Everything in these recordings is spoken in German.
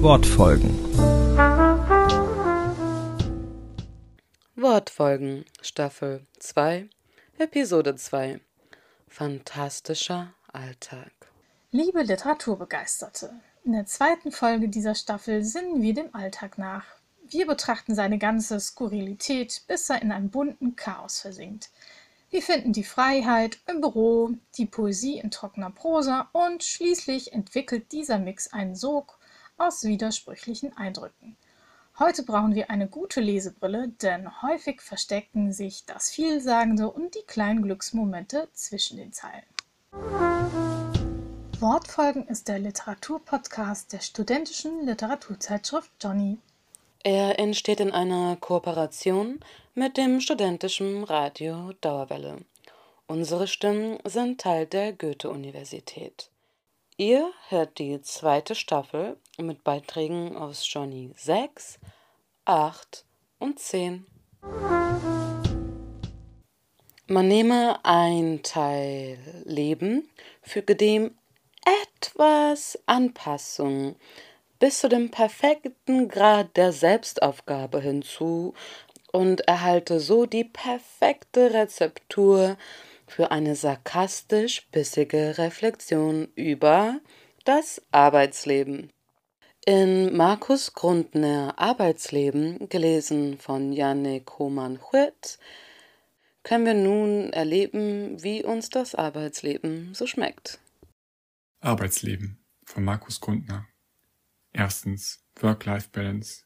Wortfolgen. Wortfolgen, Staffel 2, Episode 2. Fantastischer Alltag. Liebe Literaturbegeisterte, in der zweiten Folge dieser Staffel sinnen wir dem Alltag nach. Wir betrachten seine ganze Skurrilität, bis er in einem bunten Chaos versinkt. Wir finden die Freiheit im Büro, die Poesie in trockener Prosa und schließlich entwickelt dieser Mix einen Sog aus widersprüchlichen Eindrücken. Heute brauchen wir eine gute Lesebrille, denn häufig verstecken sich das Vielsagende und die kleinen Glücksmomente zwischen den Zeilen. Wortfolgen ist der Literaturpodcast der studentischen Literaturzeitschrift Johnny. Er entsteht in einer Kooperation mit dem studentischen Radio Dauerwelle. Unsere Stimmen sind Teil der Goethe-Universität. Ihr hört die zweite Staffel mit Beiträgen aus Johnny 6, 8 und 10. Man nehme ein Teil Leben, füge dem etwas Anpassung bis zu dem perfekten Grad der Selbstaufgabe hinzu und erhalte so die perfekte Rezeptur für eine sarkastisch bissige Reflexion über das Arbeitsleben. In Markus Grundner Arbeitsleben, gelesen von Yannick Hohmann-Huet, können wir nun erleben, wie uns das Arbeitsleben so schmeckt. Arbeitsleben von Markus Grundner Erstens Work-Life-Balance.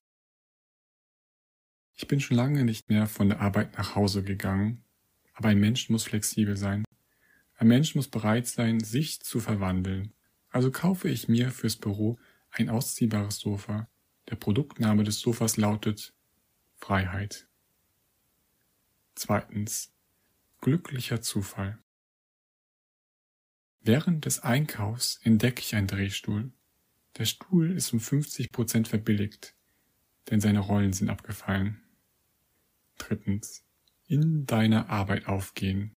Ich bin schon lange nicht mehr von der Arbeit nach Hause gegangen, aber ein Mensch muss flexibel sein. Ein Mensch muss bereit sein, sich zu verwandeln. Also kaufe ich mir fürs Büro ein ausziehbares Sofa. Der Produktname des Sofas lautet Freiheit. Zweitens. Glücklicher Zufall. Während des Einkaufs entdecke ich einen Drehstuhl. Der Stuhl ist um 50 Prozent verbilligt, denn seine Rollen sind abgefallen. Drittens. In deiner Arbeit aufgehen.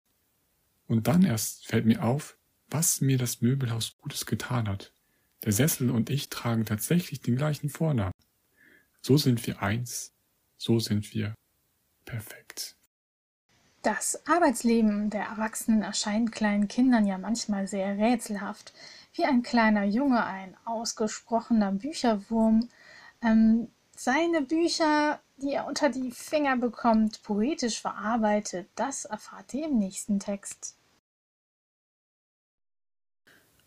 Und dann erst fällt mir auf, was mir das Möbelhaus Gutes getan hat. Der Sessel und ich tragen tatsächlich den gleichen Vornamen. So sind wir eins, so sind wir perfekt. Das Arbeitsleben der Erwachsenen erscheint kleinen Kindern ja manchmal sehr rätselhaft wie ein kleiner Junge, ein ausgesprochener Bücherwurm, ähm, seine Bücher, die er unter die Finger bekommt, poetisch verarbeitet, das erfahrt ihr im nächsten Text.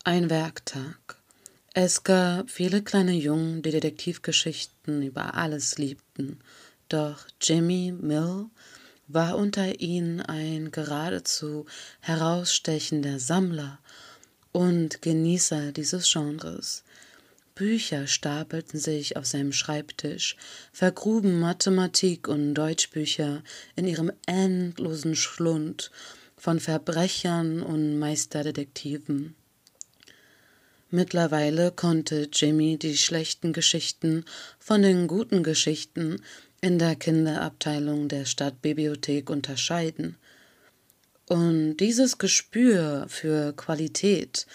Ein Werktag. Es gab viele kleine Jungen, die Detektivgeschichten über alles liebten, doch Jimmy Mill war unter ihnen ein geradezu herausstechender Sammler und Genießer dieses Genres. Bücher stapelten sich auf seinem Schreibtisch, vergruben Mathematik und Deutschbücher in ihrem endlosen Schlund von Verbrechern und Meisterdetektiven. Mittlerweile konnte Jimmy die schlechten Geschichten von den guten Geschichten in der Kinderabteilung der Stadtbibliothek unterscheiden und dieses Gespür für Qualität,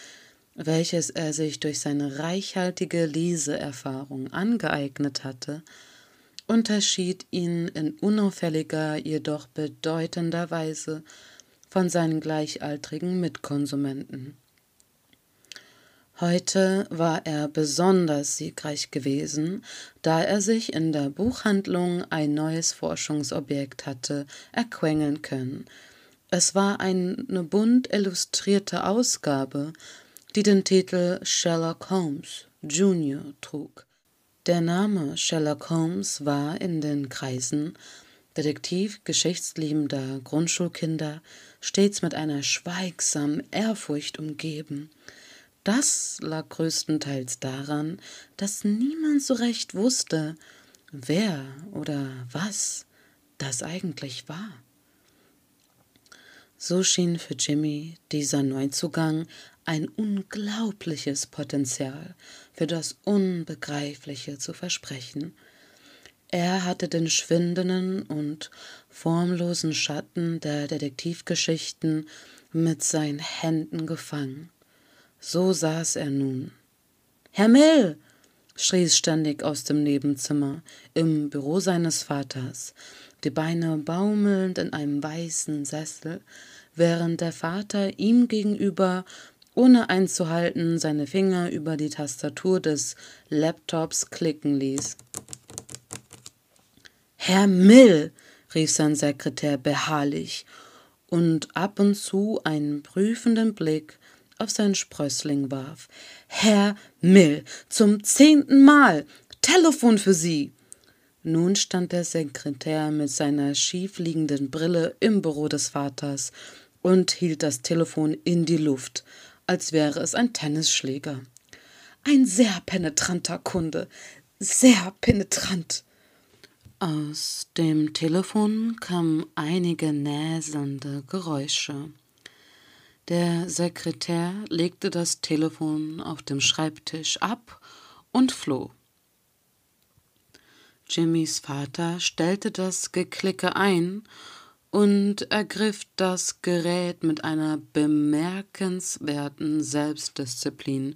welches er sich durch seine reichhaltige Leseerfahrung angeeignet hatte, unterschied ihn in unauffälliger, jedoch bedeutender Weise von seinen gleichaltrigen Mitkonsumenten. Heute war er besonders siegreich gewesen, da er sich in der Buchhandlung ein neues Forschungsobjekt hatte erquengeln können, es war eine bunt illustrierte Ausgabe, die den Titel Sherlock Holmes Jr. trug. Der Name Sherlock Holmes war in den Kreisen Detektiv geschichtsliebender Grundschulkinder stets mit einer schweigsamen Ehrfurcht umgeben. Das lag größtenteils daran, dass niemand so recht wusste, wer oder was das eigentlich war. So schien für Jimmy dieser Neuzugang ein unglaubliches Potenzial für das Unbegreifliche zu versprechen. Er hatte den schwindenden und formlosen Schatten der Detektivgeschichten mit seinen Händen gefangen. So saß er nun. Herr Mill, schrie es ständig aus dem Nebenzimmer, im Büro seines Vaters, die Beine baumelnd in einem weißen Sessel, während der Vater ihm gegenüber, ohne einzuhalten, seine Finger über die Tastatur des Laptops klicken ließ. Herr Mill, rief sein Sekretär beharrlich und ab und zu einen prüfenden Blick auf seinen Sprössling warf. Herr Mill, zum zehnten Mal. Telefon für Sie. Nun stand der Sekretär mit seiner schiefliegenden Brille im Büro des Vaters und hielt das Telefon in die Luft, als wäre es ein Tennisschläger. Ein sehr penetranter Kunde, sehr penetrant. Aus dem Telefon kamen einige näselnde Geräusche. Der Sekretär legte das Telefon auf dem Schreibtisch ab und floh. Jimmys Vater stellte das Geklicke ein und ergriff das Gerät mit einer bemerkenswerten Selbstdisziplin,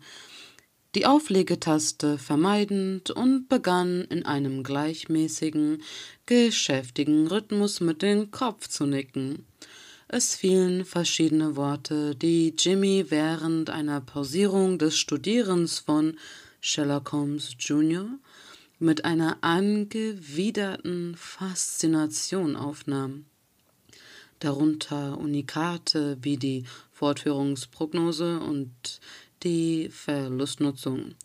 die Auflegetaste vermeidend und begann in einem gleichmäßigen, geschäftigen Rhythmus mit dem Kopf zu nicken. Es fielen verschiedene Worte, die Jimmy während einer Pausierung des Studierens von Sherlock Holmes Jr. mit einer angewiderten Faszination aufnahm. Darunter Unikate wie die Fortführungsprognose und die Verlustnutzung.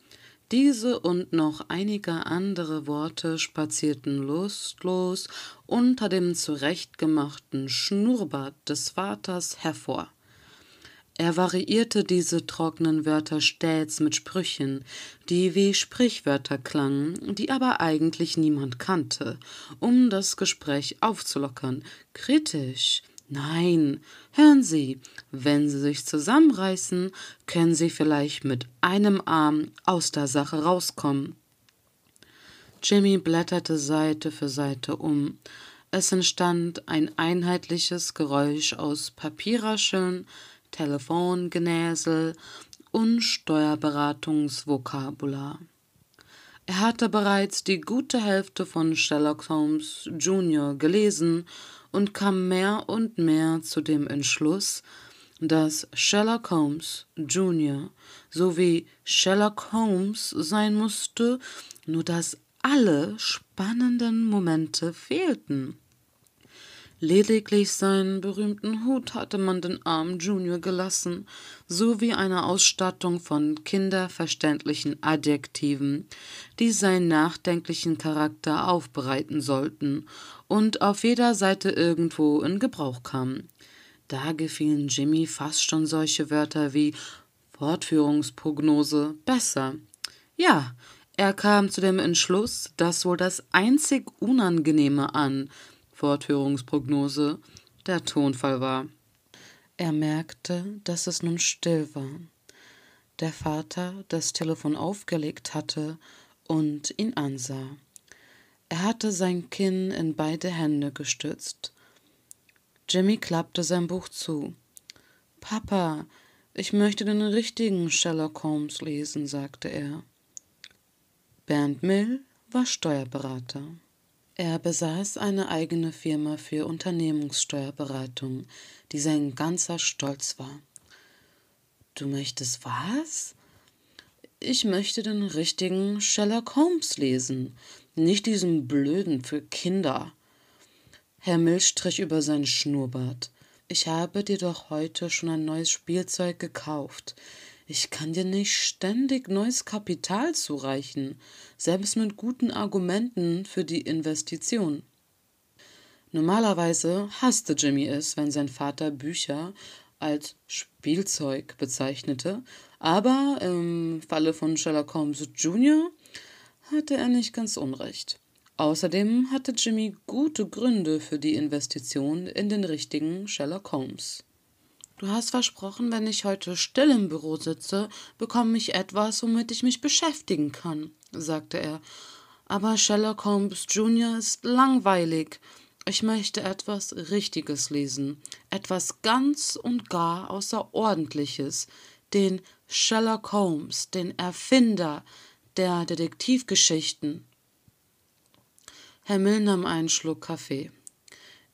Diese und noch einige andere Worte spazierten lustlos unter dem zurechtgemachten Schnurrbart des Vaters hervor. Er variierte diese trockenen Wörter stets mit Sprüchen, die wie Sprichwörter klangen, die aber eigentlich niemand kannte, um das Gespräch aufzulockern, kritisch, Nein, hören Sie, wenn Sie sich zusammenreißen, können Sie vielleicht mit einem Arm aus der Sache rauskommen. Jimmy blätterte Seite für Seite um. Es entstand ein einheitliches Geräusch aus Papierrascheln, Telefongenäsel und Steuerberatungsvokabular. Er hatte bereits die gute Hälfte von Sherlock Holmes Jr. gelesen und kam mehr und mehr zu dem Entschluss, dass Sherlock Holmes Jr. sowie Sherlock Holmes sein musste, nur dass alle spannenden Momente fehlten. Lediglich seinen berühmten Hut hatte man den armen Junior gelassen, sowie eine Ausstattung von kinderverständlichen Adjektiven, die seinen nachdenklichen Charakter aufbereiten sollten und auf jeder Seite irgendwo in Gebrauch kamen. Da gefielen Jimmy fast schon solche Wörter wie Fortführungsprognose besser. Ja, er kam zu dem Entschluss, dass wohl das einzig Unangenehme an Fortführungsprognose der Tonfall war. Er merkte, dass es nun still war. Der Vater das Telefon aufgelegt hatte und ihn ansah. Er hatte sein Kinn in beide Hände gestützt. Jimmy klappte sein Buch zu. Papa, ich möchte den richtigen Sherlock Holmes lesen, sagte er. Bernd Mill war Steuerberater. Er besaß eine eigene Firma für Unternehmenssteuerberatung, die sein ganzer Stolz war. Du möchtest was? Ich möchte den richtigen Sherlock Holmes lesen, nicht diesen blöden für Kinder. Herr Milch strich über seinen Schnurrbart. Ich habe dir doch heute schon ein neues Spielzeug gekauft. Ich kann dir nicht ständig neues Kapital zureichen, selbst mit guten Argumenten für die Investition. Normalerweise hasste Jimmy es, wenn sein Vater Bücher als Spielzeug bezeichnete, aber im Falle von Sherlock Holmes Jr. hatte er nicht ganz unrecht. Außerdem hatte Jimmy gute Gründe für die Investition in den richtigen Sherlock Holmes. Du hast versprochen, wenn ich heute still im Büro sitze, bekomme ich etwas, womit ich mich beschäftigen kann, sagte er. Aber Sherlock Holmes Jr. ist langweilig. Ich möchte etwas Richtiges lesen, etwas ganz und gar Außerordentliches, den Sherlock Holmes, den Erfinder, der Detektivgeschichten. Herr Mill nahm einen Schluck Kaffee.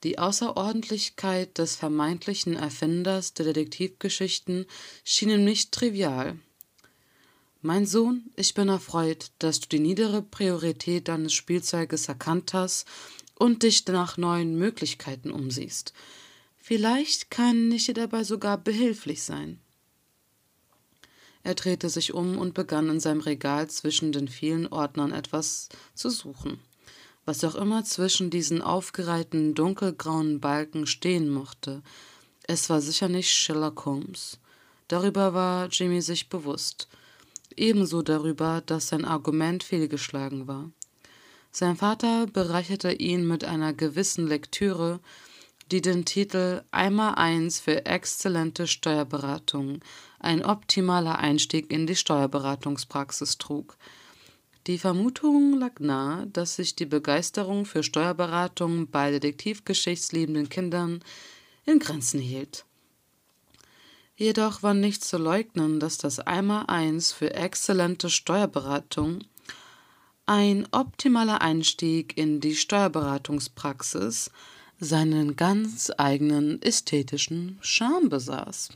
Die Außerordentlichkeit des vermeintlichen Erfinders der Detektivgeschichten schien nicht trivial. Mein Sohn, ich bin erfreut, dass du die niedere Priorität deines Spielzeuges erkannt hast und dich nach neuen Möglichkeiten umsiehst. Vielleicht kann ich dir dabei sogar behilflich sein. Er drehte sich um und begann in seinem Regal zwischen den vielen Ordnern etwas zu suchen was auch immer zwischen diesen aufgereihten dunkelgrauen Balken stehen mochte. Es war sicher nicht Sherlock Holmes. Darüber war Jimmy sich bewusst. Ebenso darüber, dass sein Argument fehlgeschlagen war. Sein Vater bereicherte ihn mit einer gewissen Lektüre, die den Titel Einmal eins für exzellente Steuerberatung, ein optimaler Einstieg in die Steuerberatungspraxis trug. Die Vermutung lag nahe, dass sich die Begeisterung für Steuerberatung bei detektivgeschichtsliebenden Kindern in Grenzen hielt. Jedoch war nicht zu leugnen, dass das Einmaleins für exzellente Steuerberatung ein optimaler Einstieg in die Steuerberatungspraxis seinen ganz eigenen ästhetischen Charme besaß.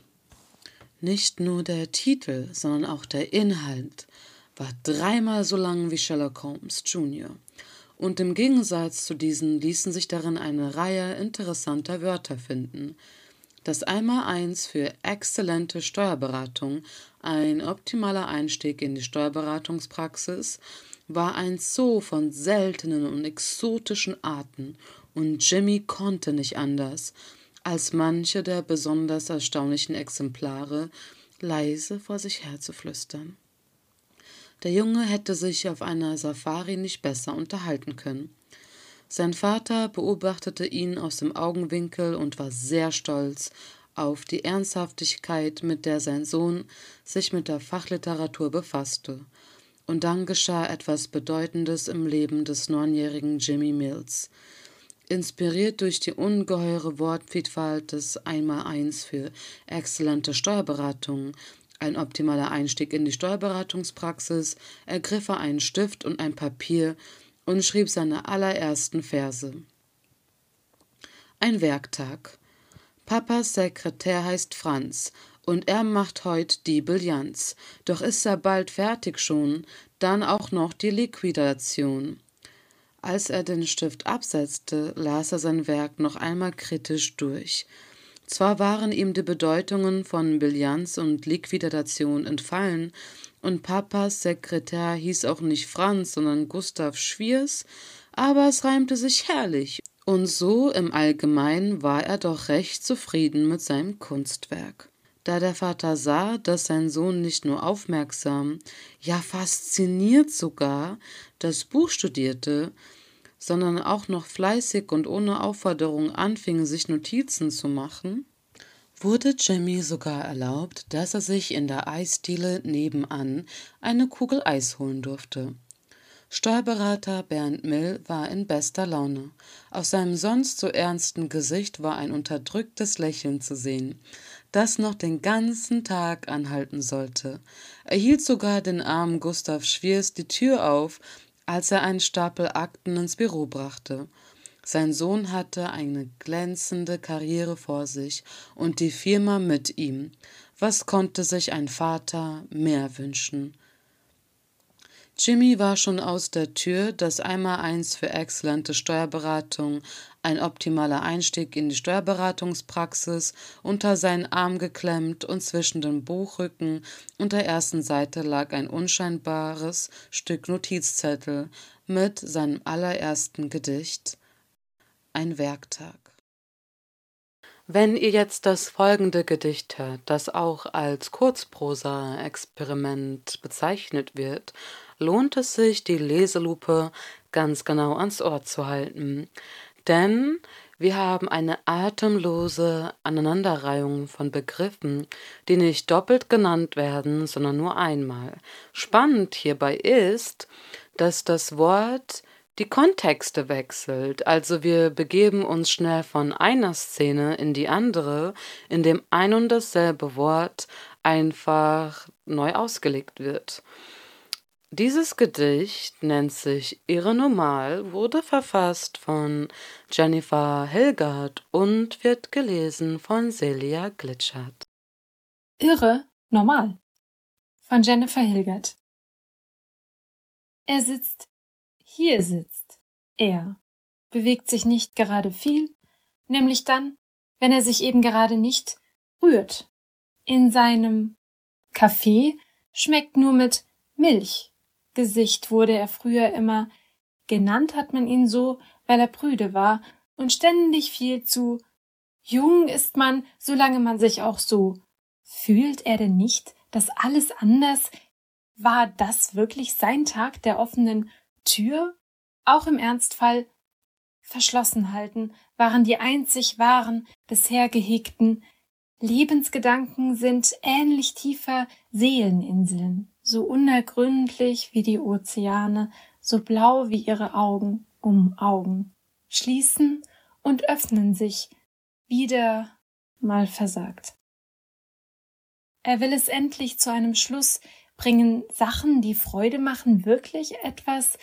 Nicht nur der Titel, sondern auch der Inhalt war dreimal so lang wie Sherlock Holmes Jr. Und im Gegensatz zu diesen ließen sich darin eine Reihe interessanter Wörter finden. Das Einmaleins für exzellente Steuerberatung, ein optimaler Einstieg in die Steuerberatungspraxis, war ein Zoo von seltenen und exotischen Arten, und Jimmy konnte nicht anders, als manche der besonders erstaunlichen Exemplare leise vor sich herzuflüstern. Der Junge hätte sich auf einer Safari nicht besser unterhalten können. Sein Vater beobachtete ihn aus dem Augenwinkel und war sehr stolz auf die Ernsthaftigkeit, mit der sein Sohn sich mit der Fachliteratur befasste. Und dann geschah etwas Bedeutendes im Leben des neunjährigen Jimmy Mills. Inspiriert durch die ungeheure Wortvielfalt des Einmaleins für exzellente Steuerberatung ein optimaler Einstieg in die Steuerberatungspraxis, ergriff er einen Stift und ein Papier und schrieb seine allerersten Verse. Ein Werktag. Papas Sekretär heißt Franz, und er macht heut die Bilanz. Doch ist er bald fertig schon, dann auch noch die Liquidation. Als er den Stift absetzte, las er sein Werk noch einmal kritisch durch. Zwar waren ihm die Bedeutungen von Bilanz und Liquidation entfallen, und Papas Sekretär hieß auch nicht Franz, sondern Gustav Schwiers, aber es reimte sich herrlich, und so im Allgemeinen war er doch recht zufrieden mit seinem Kunstwerk. Da der Vater sah, dass sein Sohn nicht nur aufmerksam, ja fasziniert sogar das Buch studierte, sondern auch noch fleißig und ohne Aufforderung anfing, sich Notizen zu machen, wurde Jimmy sogar erlaubt, dass er sich in der Eisdiele nebenan eine Kugel Eis holen durfte. Steuerberater Bernd Mill war in bester Laune. Auf seinem sonst so ernsten Gesicht war ein unterdrücktes Lächeln zu sehen, das noch den ganzen Tag anhalten sollte. Er hielt sogar den armen Gustav Schwiers die Tür auf als er einen Stapel Akten ins Büro brachte. Sein Sohn hatte eine glänzende Karriere vor sich und die Firma mit ihm. Was konnte sich ein Vater mehr wünschen? Jimmy war schon aus der Tür, das Einmaleins für exzellente Steuerberatung, ein optimaler Einstieg in die Steuerberatungspraxis, unter seinen Arm geklemmt und zwischen den Buchrücken und der ersten Seite lag ein unscheinbares Stück Notizzettel mit seinem allerersten Gedicht Ein Werktag. Wenn ihr jetzt das folgende Gedicht hört, das auch als Kurzprosa-Experiment bezeichnet wird, lohnt es sich, die Leselupe ganz genau ans Ohr zu halten. Denn wir haben eine atemlose Aneinanderreihung von Begriffen, die nicht doppelt genannt werden, sondern nur einmal. Spannend hierbei ist, dass das Wort die Kontexte wechselt. Also wir begeben uns schnell von einer Szene in die andere, in dem ein und dasselbe Wort einfach neu ausgelegt wird. Dieses Gedicht nennt sich Irre Normal, wurde verfasst von Jennifer Hilgert und wird gelesen von Celia Glitschert. Irre Normal von Jennifer Hilgert. Er sitzt, hier sitzt er, bewegt sich nicht gerade viel, nämlich dann, wenn er sich eben gerade nicht rührt. In seinem Kaffee schmeckt nur mit Milch Gesicht wurde er früher immer, genannt hat man ihn so, weil er prüde war und ständig viel zu jung ist man, solange man sich auch so. Fühlt er denn nicht, dass alles anders? War das wirklich sein Tag der offenen Tür? Auch im Ernstfall verschlossen halten waren die einzig wahren, bisher gehegten Lebensgedanken sind ähnlich tiefer Seeleninseln so unergründlich wie die Ozeane, so blau wie ihre Augen um Augen, schließen und öffnen sich, wieder mal versagt. Er will es endlich zu einem Schluss bringen, Sachen, die Freude machen, wirklich etwas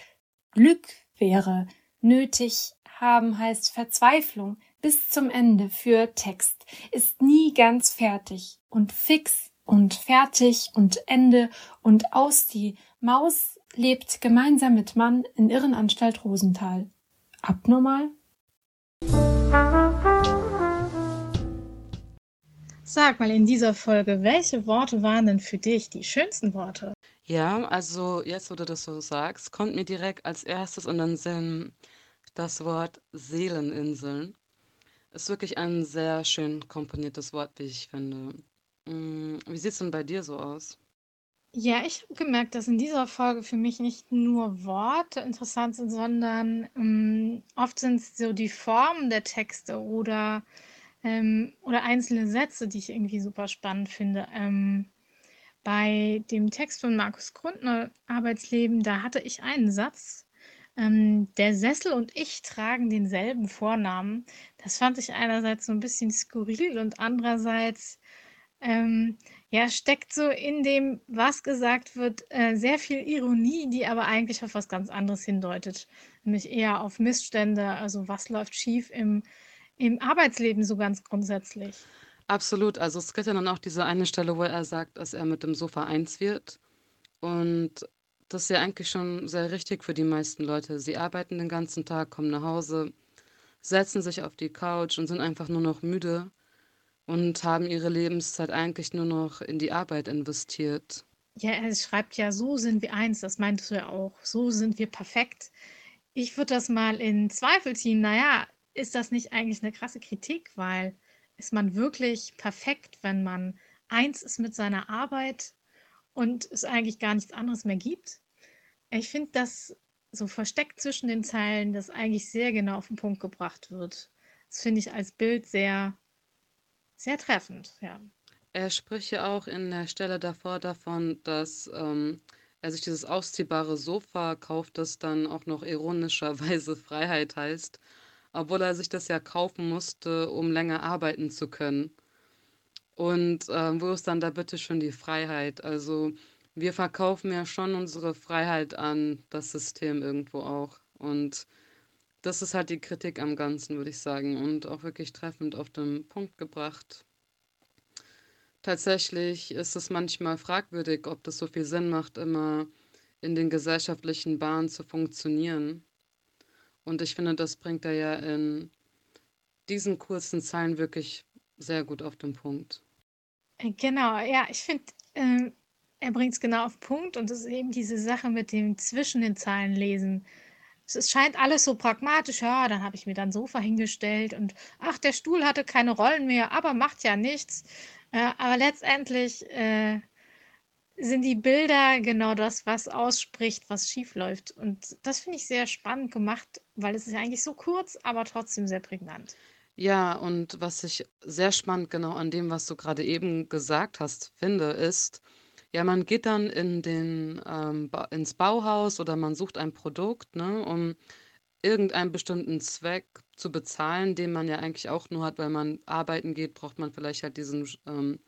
Glück wäre. Nötig haben heißt Verzweiflung bis zum Ende für Text, ist nie ganz fertig und fix und fertig und Ende und aus die Maus lebt gemeinsam mit Mann in Irrenanstalt Rosenthal. Abnormal? Sag mal in dieser Folge, welche Worte waren denn für dich die schönsten Worte? Ja, also jetzt, wo du das so sagst, kommt mir direkt als erstes in den Sinn das Wort Seeleninseln. Ist wirklich ein sehr schön komponiertes Wort, wie ich finde. Hm, wie sieht's denn bei dir so aus? Ja, ich habe gemerkt, dass in dieser Folge für mich nicht nur Worte interessant sind, sondern ähm, oft sind es so die Formen der Texte oder, ähm, oder einzelne Sätze, die ich irgendwie super spannend finde. Ähm, bei dem Text von Markus Grundner, Arbeitsleben, da hatte ich einen Satz, ähm, der Sessel und ich tragen denselben Vornamen. Das fand ich einerseits so ein bisschen skurril und andererseits ähm, ja, steckt so in dem, was gesagt wird, äh, sehr viel Ironie, die aber eigentlich auf was ganz anderes hindeutet, nämlich eher auf Missstände, also was läuft schief im, im Arbeitsleben so ganz grundsätzlich. Absolut, also es gibt ja dann auch diese eine Stelle, wo er sagt, dass er mit dem Sofa eins wird und das ist ja eigentlich schon sehr richtig für die meisten Leute. Sie arbeiten den ganzen Tag, kommen nach Hause, setzen sich auf die Couch und sind einfach nur noch müde und haben ihre Lebenszeit eigentlich nur noch in die Arbeit investiert. Ja, er schreibt ja, so sind wir eins, das meintest du ja auch, so sind wir perfekt. Ich würde das mal in Zweifel ziehen, naja, ist das nicht eigentlich eine krasse Kritik, weil ist man wirklich perfekt, wenn man eins ist mit seiner Arbeit und es eigentlich gar nichts anderes mehr gibt? Ich finde das so versteckt zwischen den Zeilen, das eigentlich sehr genau auf den Punkt gebracht wird. Das finde ich als Bild sehr sehr treffend, ja. Er spricht ja auch in der Stelle davor davon, dass ähm, er sich dieses ausziehbare Sofa kauft, das dann auch noch ironischerweise Freiheit heißt, obwohl er sich das ja kaufen musste, um länger arbeiten zu können. Und äh, wo ist dann da bitte schon die Freiheit? Also wir verkaufen ja schon unsere Freiheit an das System irgendwo auch. Und das ist halt die Kritik am Ganzen, würde ich sagen, und auch wirklich treffend auf den Punkt gebracht. Tatsächlich ist es manchmal fragwürdig, ob das so viel Sinn macht, immer in den gesellschaftlichen Bahnen zu funktionieren. Und ich finde, das bringt er ja in diesen kurzen Zeilen wirklich sehr gut auf den Punkt. Äh, genau, ja, ich finde, äh, er bringt es genau auf den Punkt und es ist eben diese Sache mit dem zwischen den Zeilen lesen es scheint alles so pragmatisch. Ja, dann habe ich mir dann Sofa hingestellt und ach, der Stuhl hatte keine Rollen mehr, aber macht ja nichts. Äh, aber letztendlich äh, sind die Bilder genau das, was ausspricht, was schief läuft. Und das finde ich sehr spannend gemacht, weil es ist ja eigentlich so kurz, aber trotzdem sehr prägnant. Ja, und was ich sehr spannend genau an dem, was du gerade eben gesagt hast, finde, ist, ja, man geht dann in den, ähm, Ba ins Bauhaus oder man sucht ein Produkt, ne, um irgendeinen bestimmten Zweck zu bezahlen, den man ja eigentlich auch nur hat, weil man arbeiten geht, braucht man vielleicht halt diesen ähm,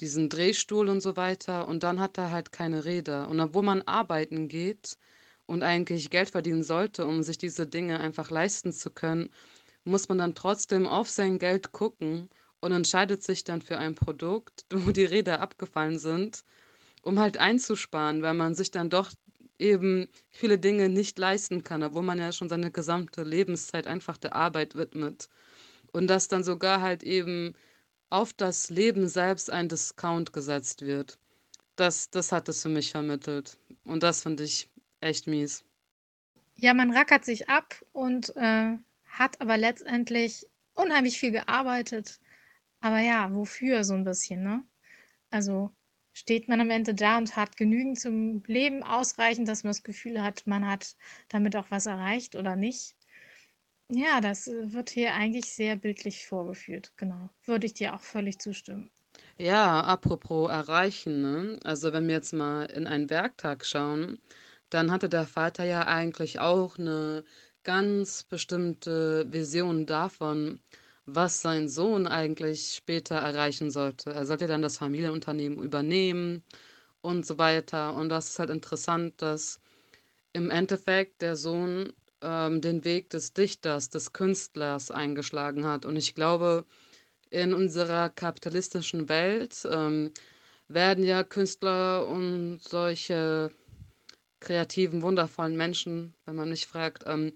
diesen Drehstuhl und so weiter und dann hat er halt keine Räder. Und obwohl man arbeiten geht und eigentlich Geld verdienen sollte, um sich diese Dinge einfach leisten zu können, muss man dann trotzdem auf sein Geld gucken und entscheidet sich dann für ein Produkt, wo die Räder abgefallen sind, um halt einzusparen, weil man sich dann doch eben viele Dinge nicht leisten kann, obwohl man ja schon seine gesamte Lebenszeit einfach der Arbeit widmet. Und dass dann sogar halt eben auf das Leben selbst ein Discount gesetzt wird. Das, das hat es für mich vermittelt. Und das finde ich echt mies. Ja, man rackert sich ab und äh, hat aber letztendlich unheimlich viel gearbeitet. Aber ja, wofür so ein bisschen, ne? Also steht man am Ende da und hat genügend zum Leben ausreichend, dass man das Gefühl hat, man hat damit auch was erreicht oder nicht. Ja, das äh, wird hier eigentlich sehr bildlich vorgeführt, genau. Würde ich dir auch völlig zustimmen. Ja, apropos erreichen, ne? Also wenn wir jetzt mal in einen Werktag schauen, dann hatte der Vater ja eigentlich auch eine ganz bestimmte Vision davon, was sein Sohn eigentlich später erreichen sollte. Er sollte dann das Familienunternehmen übernehmen und so weiter. Und das ist halt interessant, dass im Endeffekt der Sohn ähm, den Weg des Dichters, des Künstlers eingeschlagen hat. Und ich glaube, in unserer kapitalistischen Welt ähm, werden ja Künstler und solche kreativen, wundervollen Menschen, wenn man mich fragt, ähm,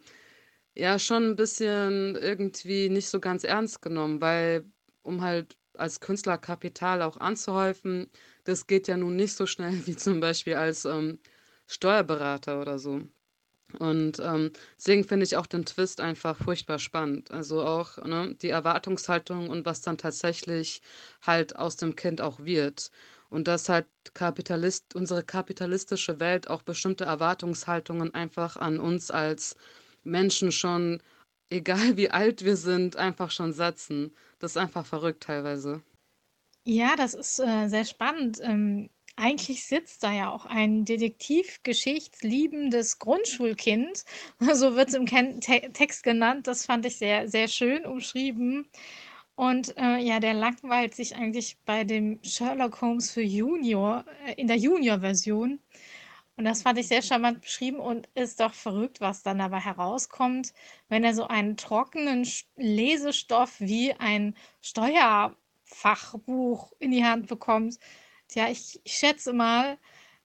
ja schon ein bisschen irgendwie nicht so ganz ernst genommen, weil um halt als Künstler Kapital auch anzuhäufen, das geht ja nun nicht so schnell wie zum Beispiel als ähm, Steuerberater oder so. Und ähm, deswegen finde ich auch den Twist einfach furchtbar spannend. Also auch ne, die Erwartungshaltung und was dann tatsächlich halt aus dem Kind auch wird. Und dass halt Kapitalist, unsere kapitalistische Welt auch bestimmte Erwartungshaltungen einfach an uns als Menschen schon, egal wie alt wir sind, einfach schon setzen. Das ist einfach verrückt teilweise. Ja, das ist äh, sehr spannend. Ähm, eigentlich sitzt da ja auch ein detektivgeschichtsliebendes Grundschulkind, so wird es im Ken Te Text genannt. Das fand ich sehr, sehr schön umschrieben. Und äh, ja, der langweilt sich eigentlich bei dem Sherlock Holmes für Junior, äh, in der Junior-Version. Und das fand ich sehr charmant beschrieben und ist doch verrückt, was dann dabei herauskommt, wenn er so einen trockenen Lesestoff wie ein Steuerfachbuch in die Hand bekommt. Tja, ich, ich schätze mal,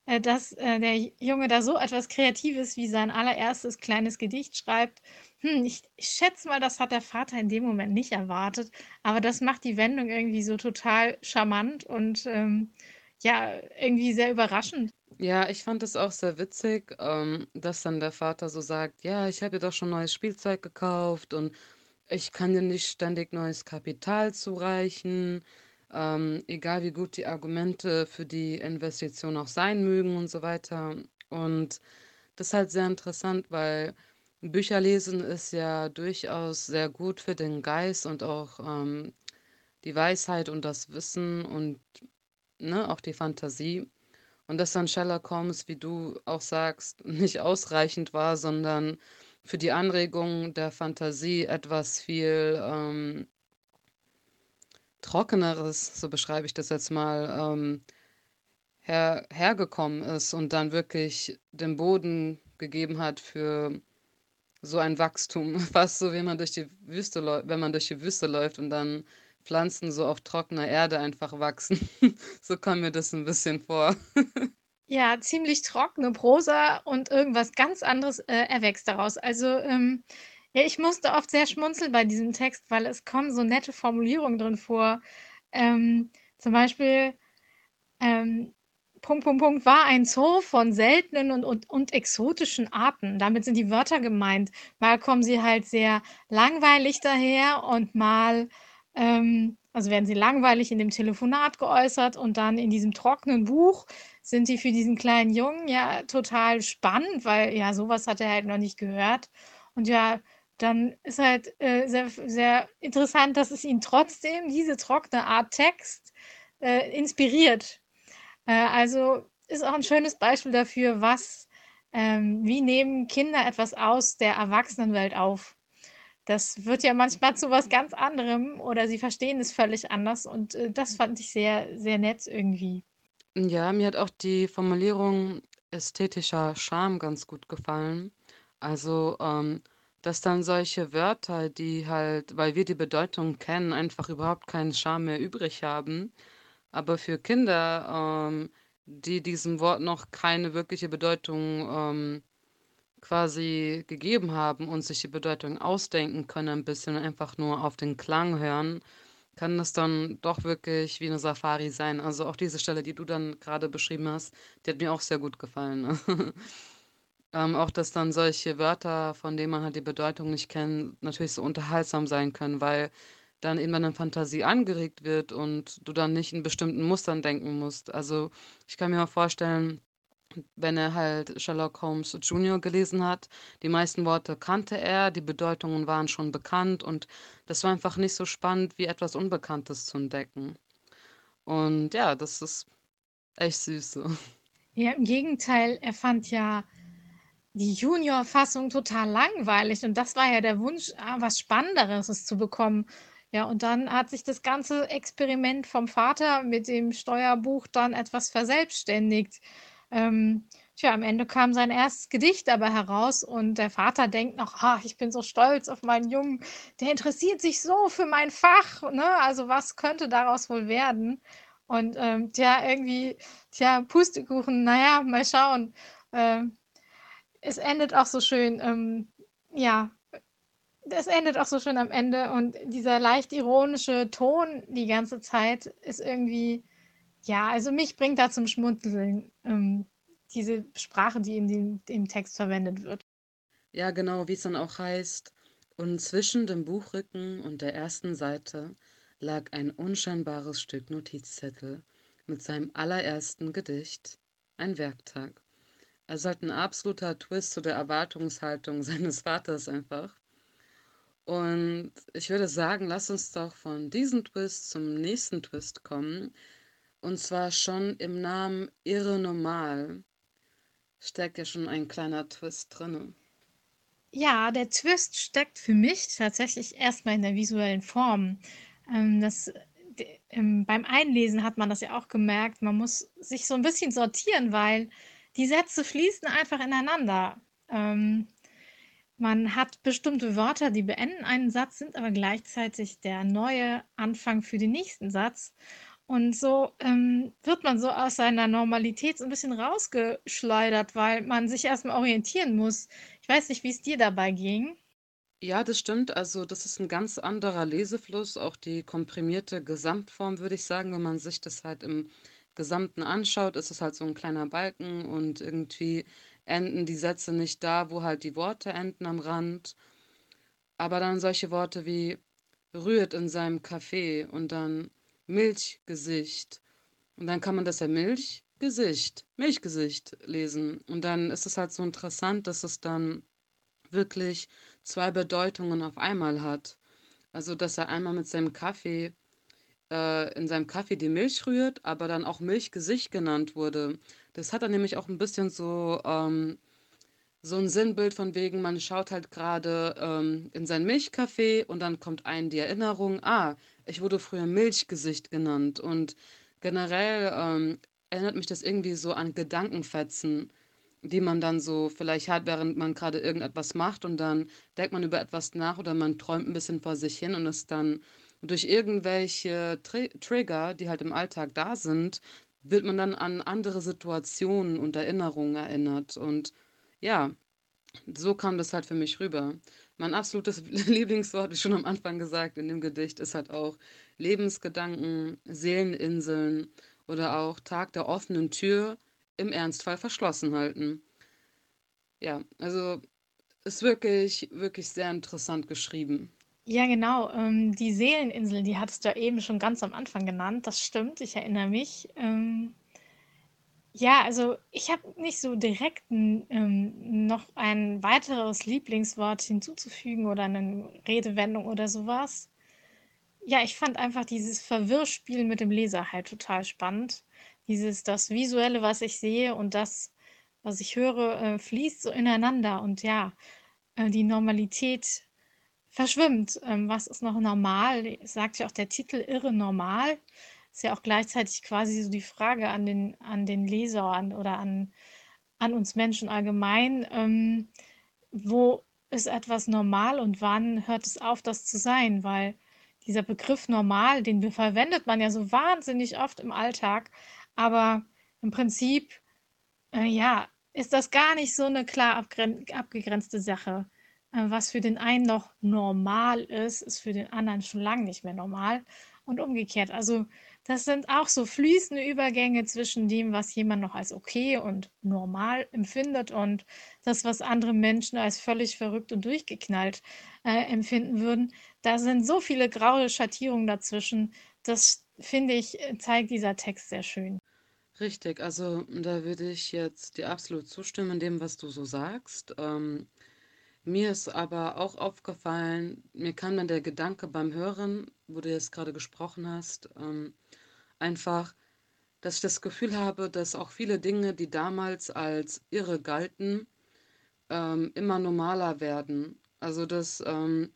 äh, dass äh, der Junge da so etwas Kreatives wie sein allererstes kleines Gedicht schreibt. Hm, ich, ich schätze mal, das hat der Vater in dem Moment nicht erwartet, aber das macht die Wendung irgendwie so total charmant und ähm, ja, irgendwie sehr überraschend. Ja, ich fand es auch sehr witzig, ähm, dass dann der Vater so sagt, ja, ich habe dir doch schon neues Spielzeug gekauft und ich kann dir nicht ständig neues Kapital zureichen ähm, egal wie gut die Argumente für die Investition auch sein mögen und so weiter. Und das ist halt sehr interessant, weil Bücher lesen ist ja durchaus sehr gut für den Geist und auch ähm, die Weisheit und das Wissen und ne, auch die Fantasie. Und dass dann Sherlock Holmes, wie du auch sagst, nicht ausreichend war, sondern für die Anregung der Fantasie etwas viel ähm, Trockeneres, so beschreibe ich das jetzt mal, ähm, her hergekommen ist und dann wirklich den Boden gegeben hat für so ein Wachstum. Fast so, wie man durch die Wüste wenn man durch die Wüste läuft und dann Pflanzen so auf trockener Erde einfach wachsen. so kommt mir das ein bisschen vor. Ja, ziemlich trockene Prosa und irgendwas ganz anderes äh, erwächst daraus. Also ähm, ja, ich musste oft sehr schmunzeln bei diesem Text, weil es kommen so nette Formulierungen drin vor. Ähm, zum Beispiel, ähm, Punkt, Punkt, Punkt, war ein Zoo von seltenen und, und, und exotischen Arten. Damit sind die Wörter gemeint. Mal kommen sie halt sehr langweilig daher und mal, ähm, also werden sie langweilig in dem Telefonat geäußert und dann in diesem trockenen Buch sind die für diesen kleinen Jungen ja total spannend, weil ja sowas hat er halt noch nicht gehört. Und ja, dann ist halt äh, sehr, sehr interessant, dass es ihn trotzdem diese trockene Art Text äh, inspiriert. Äh, also ist auch ein schönes Beispiel dafür, was, ähm, wie nehmen Kinder etwas aus der Erwachsenenwelt auf. Das wird ja manchmal zu was ganz anderem oder sie verstehen es völlig anders und äh, das fand ich sehr, sehr nett irgendwie. Ja, mir hat auch die Formulierung ästhetischer Charme ganz gut gefallen. Also, ähm, dass dann solche Wörter, die halt, weil wir die Bedeutung kennen, einfach überhaupt keinen Charme mehr übrig haben. Aber für Kinder, ähm, die diesem Wort noch keine wirkliche Bedeutung ähm, quasi gegeben haben und sich die Bedeutung ausdenken können ein bisschen einfach nur auf den Klang hören, kann das dann doch wirklich wie eine Safari sein. Also auch diese Stelle, die du dann gerade beschrieben hast, die hat mir auch sehr gut gefallen. Ähm, auch, dass dann solche Wörter, von denen man halt die Bedeutung nicht kennt, natürlich so unterhaltsam sein können, weil dann eben deine Fantasie angeregt wird und du dann nicht in bestimmten Mustern denken musst. Also, ich kann mir mal vorstellen wenn er halt Sherlock Holmes Jr. gelesen hat. Die meisten Worte kannte er, die Bedeutungen waren schon bekannt und das war einfach nicht so spannend, wie etwas Unbekanntes zu entdecken. Und ja, das ist echt süß so. Ja, im Gegenteil, er fand ja die Junior-Fassung total langweilig und das war ja der Wunsch, ah, was Spannenderes zu bekommen. Ja, und dann hat sich das ganze Experiment vom Vater mit dem Steuerbuch dann etwas verselbstständigt. Ähm, tja, am Ende kam sein erstes Gedicht aber heraus und der Vater denkt noch, ah, ich bin so stolz auf meinen Jungen, der interessiert sich so für mein Fach, ne? Also was könnte daraus wohl werden? Und ähm, tja, irgendwie, tja, Pustekuchen, naja, mal schauen. Ähm, es endet auch so schön, ähm, ja, es endet auch so schön am Ende und dieser leicht ironische Ton die ganze Zeit ist irgendwie ja, also mich bringt da zum Schmunzeln, ähm, diese Sprache, die in dem im Text verwendet wird. Ja, genau, wie es dann auch heißt. Und zwischen dem Buchrücken und der ersten Seite lag ein unscheinbares Stück Notizzettel mit seinem allerersten Gedicht, ein Werktag. Also halt ein absoluter Twist zu der Erwartungshaltung seines Vaters einfach. Und ich würde sagen, lass uns doch von diesem Twist zum nächsten Twist kommen, und zwar schon im Namen Irre Normal steckt ja schon ein kleiner Twist drin. Ja, der Twist steckt für mich tatsächlich erstmal in der visuellen Form. Ähm, das, ähm, beim Einlesen hat man das ja auch gemerkt. Man muss sich so ein bisschen sortieren, weil die Sätze fließen einfach ineinander. Ähm, man hat bestimmte Wörter, die beenden einen Satz, sind aber gleichzeitig der neue Anfang für den nächsten Satz. Und so ähm, wird man so aus seiner Normalität so ein bisschen rausgeschleudert, weil man sich erstmal orientieren muss. Ich weiß nicht, wie es dir dabei ging. Ja, das stimmt. Also, das ist ein ganz anderer Lesefluss, auch die komprimierte Gesamtform, würde ich sagen. Wenn man sich das halt im Gesamten anschaut, ist es halt so ein kleiner Balken und irgendwie enden die Sätze nicht da, wo halt die Worte enden am Rand. Aber dann solche Worte wie rührt in seinem Kaffee und dann Milchgesicht. Und dann kann man das ja Milchgesicht, Milchgesicht lesen. Und dann ist es halt so interessant, dass es dann wirklich zwei Bedeutungen auf einmal hat. Also, dass er einmal mit seinem Kaffee äh, in seinem Kaffee die Milch rührt, aber dann auch Milchgesicht genannt wurde. Das hat dann nämlich auch ein bisschen so ähm, so ein Sinnbild von wegen, man schaut halt gerade ähm, in sein Milchkaffee und dann kommt einem die Erinnerung, ah, ich wurde früher Milchgesicht genannt. Und generell ähm, erinnert mich das irgendwie so an Gedankenfetzen, die man dann so vielleicht hat, während man gerade irgendetwas macht und dann denkt man über etwas nach oder man träumt ein bisschen vor sich hin und ist dann durch irgendwelche Tri Trigger, die halt im Alltag da sind, wird man dann an andere Situationen und Erinnerungen erinnert. Und ja, so kam das halt für mich rüber. Mein absolutes Lieblingswort, wie schon am Anfang gesagt, in dem Gedicht ist halt auch Lebensgedanken, Seeleninseln oder auch Tag der offenen Tür im Ernstfall verschlossen halten. Ja, also ist wirklich, wirklich sehr interessant geschrieben. Ja, genau. Ähm, die Seeleninsel, die hattest du ja eben schon ganz am Anfang genannt. Das stimmt, ich erinnere mich. Ähm, ja, also ich habe nicht so direkt ähm, noch ein weiteres Lieblingswort hinzuzufügen oder eine Redewendung oder sowas. Ja, ich fand einfach dieses Verwirrspiel mit dem Leser halt total spannend. Dieses, das Visuelle, was ich sehe und das, was ich höre, äh, fließt so ineinander. Und ja, äh, die Normalität verschwimmt. Ähm, was ist noch normal? Sagt ja auch der Titel irre normal. Ist ja auch gleichzeitig quasi so die Frage an den, an den Leser an, oder an, an uns Menschen allgemein. Ähm, wo ist etwas normal und wann hört es auf, das zu sein? Weil dieser Begriff normal, den verwendet man ja so wahnsinnig oft im Alltag, aber im Prinzip, äh, ja, ist das gar nicht so eine klar abgegrenzte Sache. Äh, was für den einen noch normal ist, ist für den anderen schon lange nicht mehr normal und umgekehrt. Also das sind auch so fließende Übergänge zwischen dem, was jemand noch als okay und normal empfindet und das, was andere Menschen als völlig verrückt und durchgeknallt äh, empfinden würden. Da sind so viele graue Schattierungen dazwischen. Das finde ich, zeigt dieser Text sehr schön. Richtig, also da würde ich jetzt dir absolut zustimmen in dem, was du so sagst. Ähm, mir ist aber auch aufgefallen, mir kam dann der Gedanke beim Hören, wo du jetzt gerade gesprochen hast, ähm, einfach, dass ich das Gefühl habe, dass auch viele Dinge, die damals als irre galten, ähm, immer normaler werden. Also dass, ähm,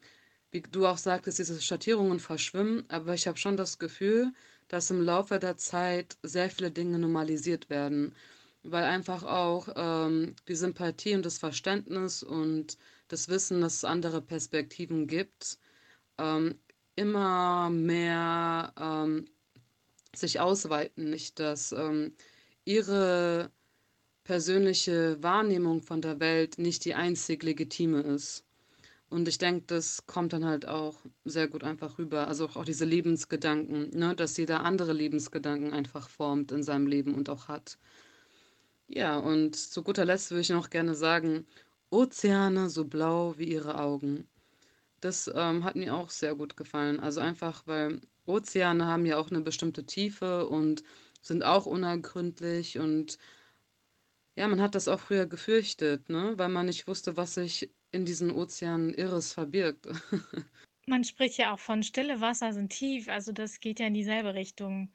wie du auch sagtest, diese Schattierungen verschwimmen, aber ich habe schon das Gefühl, dass im Laufe der Zeit sehr viele Dinge normalisiert werden, weil einfach auch ähm, die Sympathie und das Verständnis und das Wissen, dass es andere Perspektiven gibt, ähm, immer mehr ähm, sich ausweiten, nicht dass ähm, ihre persönliche Wahrnehmung von der Welt nicht die einzig legitime ist. Und ich denke, das kommt dann halt auch sehr gut einfach rüber. Also auch, diese Lebensgedanken, ne? dass jeder andere Lebensgedanken einfach formt in seinem Leben und auch hat. Ja, und zu guter Letzt würde ich noch gerne sagen, Ozeane so blau wie ihre Augen. Das ähm, hat mir auch sehr gut gefallen. Also einfach, weil Ozeane haben ja auch eine bestimmte Tiefe und sind auch unergründlich und ja, man hat das auch früher gefürchtet, ne? weil man nicht wusste, was sich in diesen Ozeanen Irres verbirgt. Man spricht ja auch von stille Wasser sind tief, also das geht ja in dieselbe Richtung.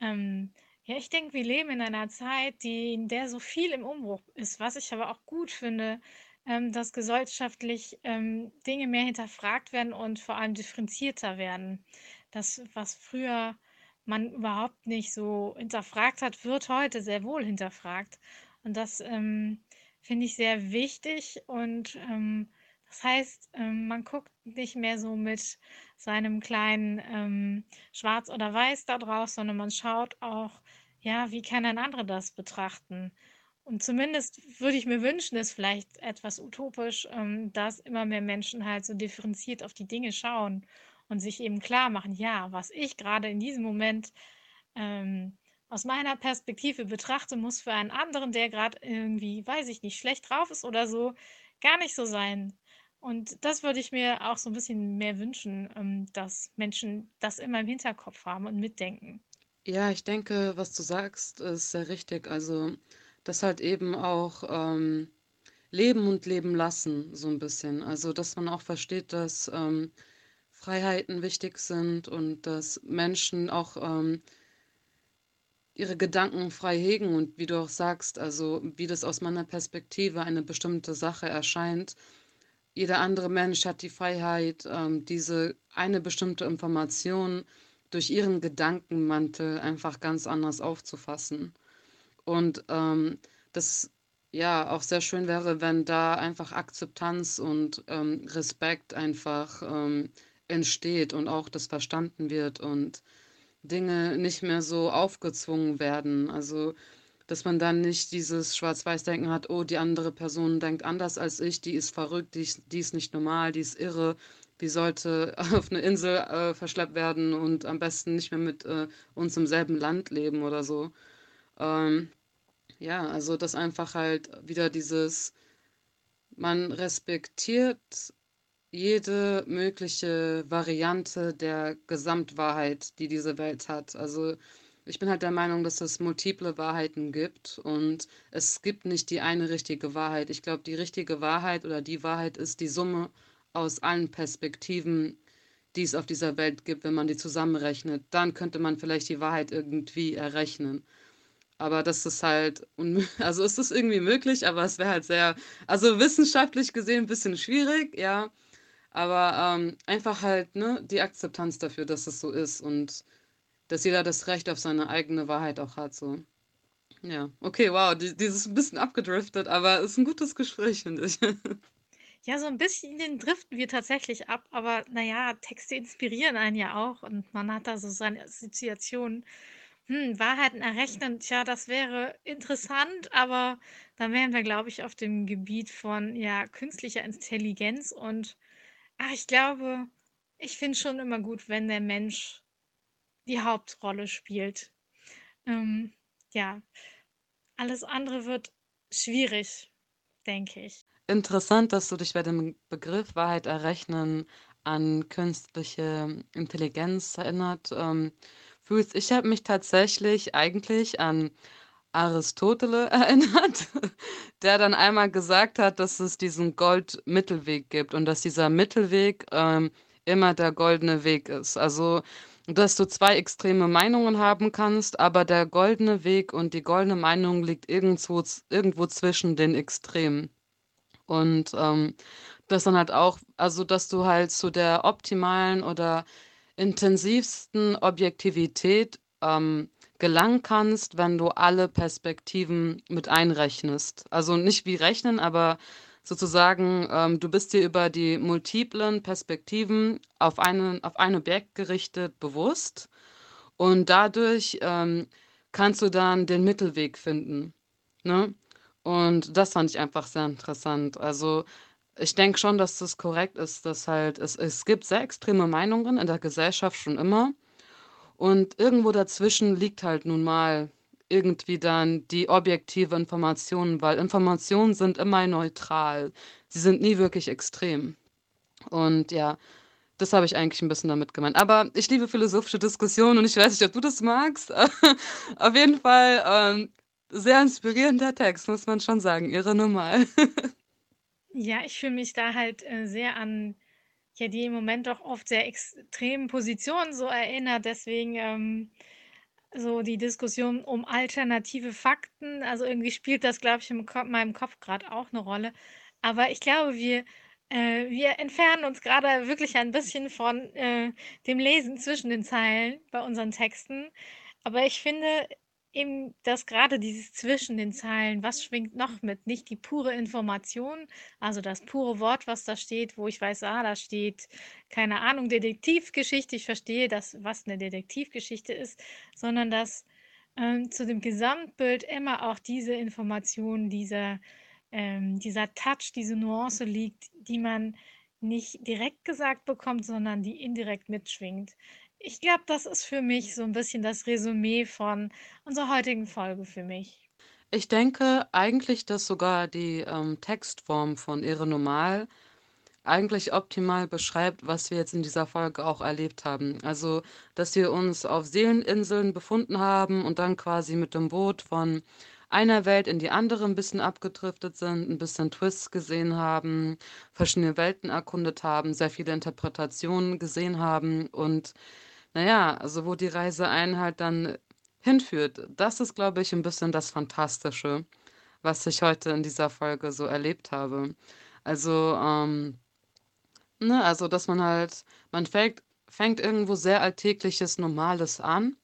Ähm, ja, ich denke, wir leben in einer Zeit, die, in der so viel im Umbruch ist, was ich aber auch gut finde, ähm, dass gesellschaftlich ähm, Dinge mehr hinterfragt werden und vor allem differenzierter werden. Das, was früher man überhaupt nicht so hinterfragt hat, wird heute sehr wohl hinterfragt. Und das ähm, finde ich sehr wichtig und ähm, das heißt, ähm, man guckt nicht mehr so mit seinem kleinen ähm, Schwarz oder Weiß da drauf, sondern man schaut auch, ja, wie kann ein anderer das betrachten? Und zumindest würde ich mir wünschen, ist vielleicht etwas utopisch, ähm, dass immer mehr Menschen halt so differenziert auf die Dinge schauen und sich eben klar machen, ja, was ich gerade in diesem Moment ähm, aus meiner Perspektive betrachte, muss für einen anderen, der gerade irgendwie, weiß ich nicht, schlecht drauf ist oder so, gar nicht so sein. Und das würde ich mir auch so ein bisschen mehr wünschen, ähm, dass Menschen das immer im Hinterkopf haben und mitdenken. Ja, ich denke, was du sagst, ist sehr richtig. Also, das halt eben auch ähm, leben und leben lassen, so ein bisschen. Also, dass man auch versteht, dass ähm, Freiheiten wichtig sind und dass Menschen auch ähm, ihre Gedanken frei hegen und wie du auch sagst, also wie das aus meiner Perspektive eine bestimmte Sache erscheint. Jeder andere Mensch hat die Freiheit, ähm, diese eine bestimmte Information durch ihren Gedankenmantel einfach ganz anders aufzufassen. Und ähm, das ja auch sehr schön wäre, wenn da einfach Akzeptanz und ähm, Respekt einfach ähm, entsteht und auch das verstanden wird und Dinge nicht mehr so aufgezwungen werden. Also, dass man dann nicht dieses Schwarz-Weiß-Denken hat, oh, die andere Person denkt anders als ich, die ist verrückt, die ist, die ist nicht normal, die ist irre, die sollte auf eine Insel äh, verschleppt werden und am besten nicht mehr mit äh, uns im selben Land leben oder so. Ähm, ja, also das einfach halt wieder dieses, man respektiert jede mögliche Variante der Gesamtwahrheit, die diese Welt hat. Also ich bin halt der Meinung, dass es multiple Wahrheiten gibt und es gibt nicht die eine richtige Wahrheit. Ich glaube, die richtige Wahrheit oder die Wahrheit ist die Summe aus allen Perspektiven, die es auf dieser Welt gibt, wenn man die zusammenrechnet. Dann könnte man vielleicht die Wahrheit irgendwie errechnen. Aber das ist halt, also ist es irgendwie möglich, aber es wäre halt sehr, also wissenschaftlich gesehen ein bisschen schwierig, ja. Aber ähm, einfach halt, ne, die Akzeptanz dafür, dass es so ist und dass jeder das Recht auf seine eigene Wahrheit auch hat. So. Ja, okay, wow, die, dieses ein bisschen abgedriftet, aber es ist ein gutes Gespräch, finde ich. Ja, so ein bisschen driften wir tatsächlich ab, aber naja, Texte inspirieren einen ja auch und man hat da so seine Assoziationen. Hm, Wahrheiten errechnen, tja, das wäre interessant, aber dann wären wir, glaube ich, auf dem Gebiet von ja, künstlicher Intelligenz und ach, ich glaube, ich finde schon immer gut, wenn der Mensch die Hauptrolle spielt. Ähm, ja, alles andere wird schwierig, denke ich. Interessant, dass du dich bei dem Begriff Wahrheit errechnen an künstliche Intelligenz erinnert ähm, fühlst. Ich habe mich tatsächlich eigentlich an Aristoteles erinnert, der dann einmal gesagt hat, dass es diesen Goldmittelweg gibt und dass dieser Mittelweg ähm, immer der goldene Weg ist. Also dass du zwei extreme Meinungen haben kannst, aber der goldene Weg und die goldene Meinung liegt irgendwo, irgendwo zwischen den Extremen. Und ähm, das dann halt auch, also dass du halt zu der optimalen oder intensivsten Objektivität ähm, gelangen kannst, wenn du alle Perspektiven mit einrechnest. Also nicht wie rechnen, aber sozusagen, ähm, du bist dir über die multiplen Perspektiven auf, einen, auf ein Objekt gerichtet bewusst und dadurch ähm, kannst du dann den Mittelweg finden. Ne? Und das fand ich einfach sehr interessant. Also ich denke schon, dass das korrekt ist, dass halt es, es gibt sehr extreme Meinungen in der Gesellschaft schon immer. Und irgendwo dazwischen liegt halt nun mal irgendwie dann die objektive Information, weil Informationen sind immer neutral. Sie sind nie wirklich extrem. Und ja, das habe ich eigentlich ein bisschen damit gemeint. Aber ich liebe philosophische Diskussionen und ich weiß nicht, ob du das magst. Auf jeden Fall ähm, sehr inspirierender Text, muss man schon sagen. Irre normal. Ja, ich fühle mich da halt äh, sehr an ja, die im Moment doch oft sehr extremen Positionen so erinnert. Deswegen ähm, so die Diskussion um alternative Fakten. Also irgendwie spielt das, glaube ich, in meinem Kopf gerade auch eine Rolle. Aber ich glaube, wir, äh, wir entfernen uns gerade wirklich ein bisschen von äh, dem Lesen zwischen den Zeilen bei unseren Texten. Aber ich finde, eben, dass gerade dieses zwischen den Zeilen, was schwingt noch mit? Nicht die pure Information, also das pure Wort, was da steht, wo ich weiß, ah, da steht, keine Ahnung, Detektivgeschichte, ich verstehe das, was eine Detektivgeschichte ist, sondern dass ähm, zu dem Gesamtbild immer auch diese Information, dieser, ähm, dieser Touch, diese Nuance liegt, die man nicht direkt gesagt bekommt, sondern die indirekt mitschwingt. Ich glaube, das ist für mich so ein bisschen das Resümee von unserer heutigen Folge für mich. Ich denke eigentlich, dass sogar die ähm, Textform von Irre Normal eigentlich optimal beschreibt, was wir jetzt in dieser Folge auch erlebt haben. Also, dass wir uns auf Seeleninseln befunden haben und dann quasi mit dem Boot von einer Welt in die andere ein bisschen abgedriftet sind, ein bisschen Twists gesehen haben, verschiedene Welten erkundet haben, sehr viele Interpretationen gesehen haben und naja, also wo die Reise einen halt dann hinführt. Das ist, glaube ich, ein bisschen das Fantastische, was ich heute in dieser Folge so erlebt habe. Also, ähm, ne, also, dass man halt, man fängt, fängt irgendwo sehr Alltägliches, Normales an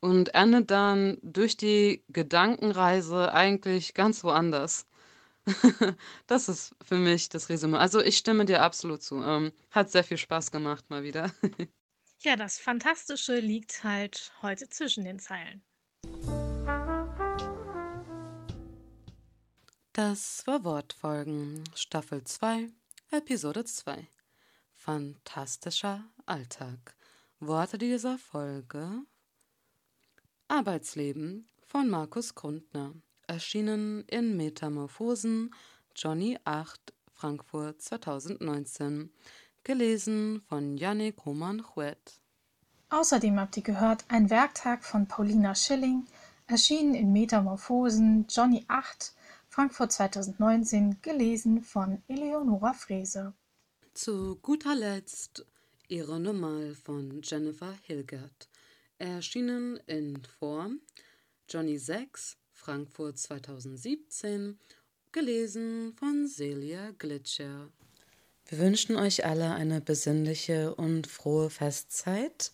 und endet dann durch die Gedankenreise eigentlich ganz woanders. das ist für mich das Resümee. Also ich stimme dir absolut zu. Ähm, hat sehr viel Spaß gemacht mal wieder. Ja, das Fantastische liegt halt heute zwischen den Zeilen. Das war Wortfolgen, Staffel 2, Episode 2. Fantastischer Alltag. Worte dieser Folge. Arbeitsleben von Markus Grundner. Erschienen in Metamorphosen, Johnny 8, Frankfurt 2019. Gelesen von Yannick Roman-Huet. Außerdem habt ihr gehört Ein Werktag von Paulina Schilling, erschienen in Metamorphosen Johnny 8, Frankfurt 2019, gelesen von Eleonora Frese. Zu guter Letzt Ihre Nummer von Jennifer Hilgert, erschienen in Form Johnny 6, Frankfurt 2017, gelesen von Celia Glitscher. Wir wünschen euch alle eine besinnliche und frohe Festzeit,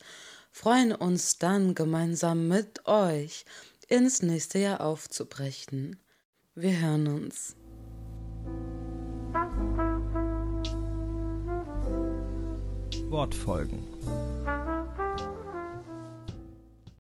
freuen uns dann gemeinsam mit euch ins nächste Jahr aufzubrechen. Wir hören uns. Wortfolgen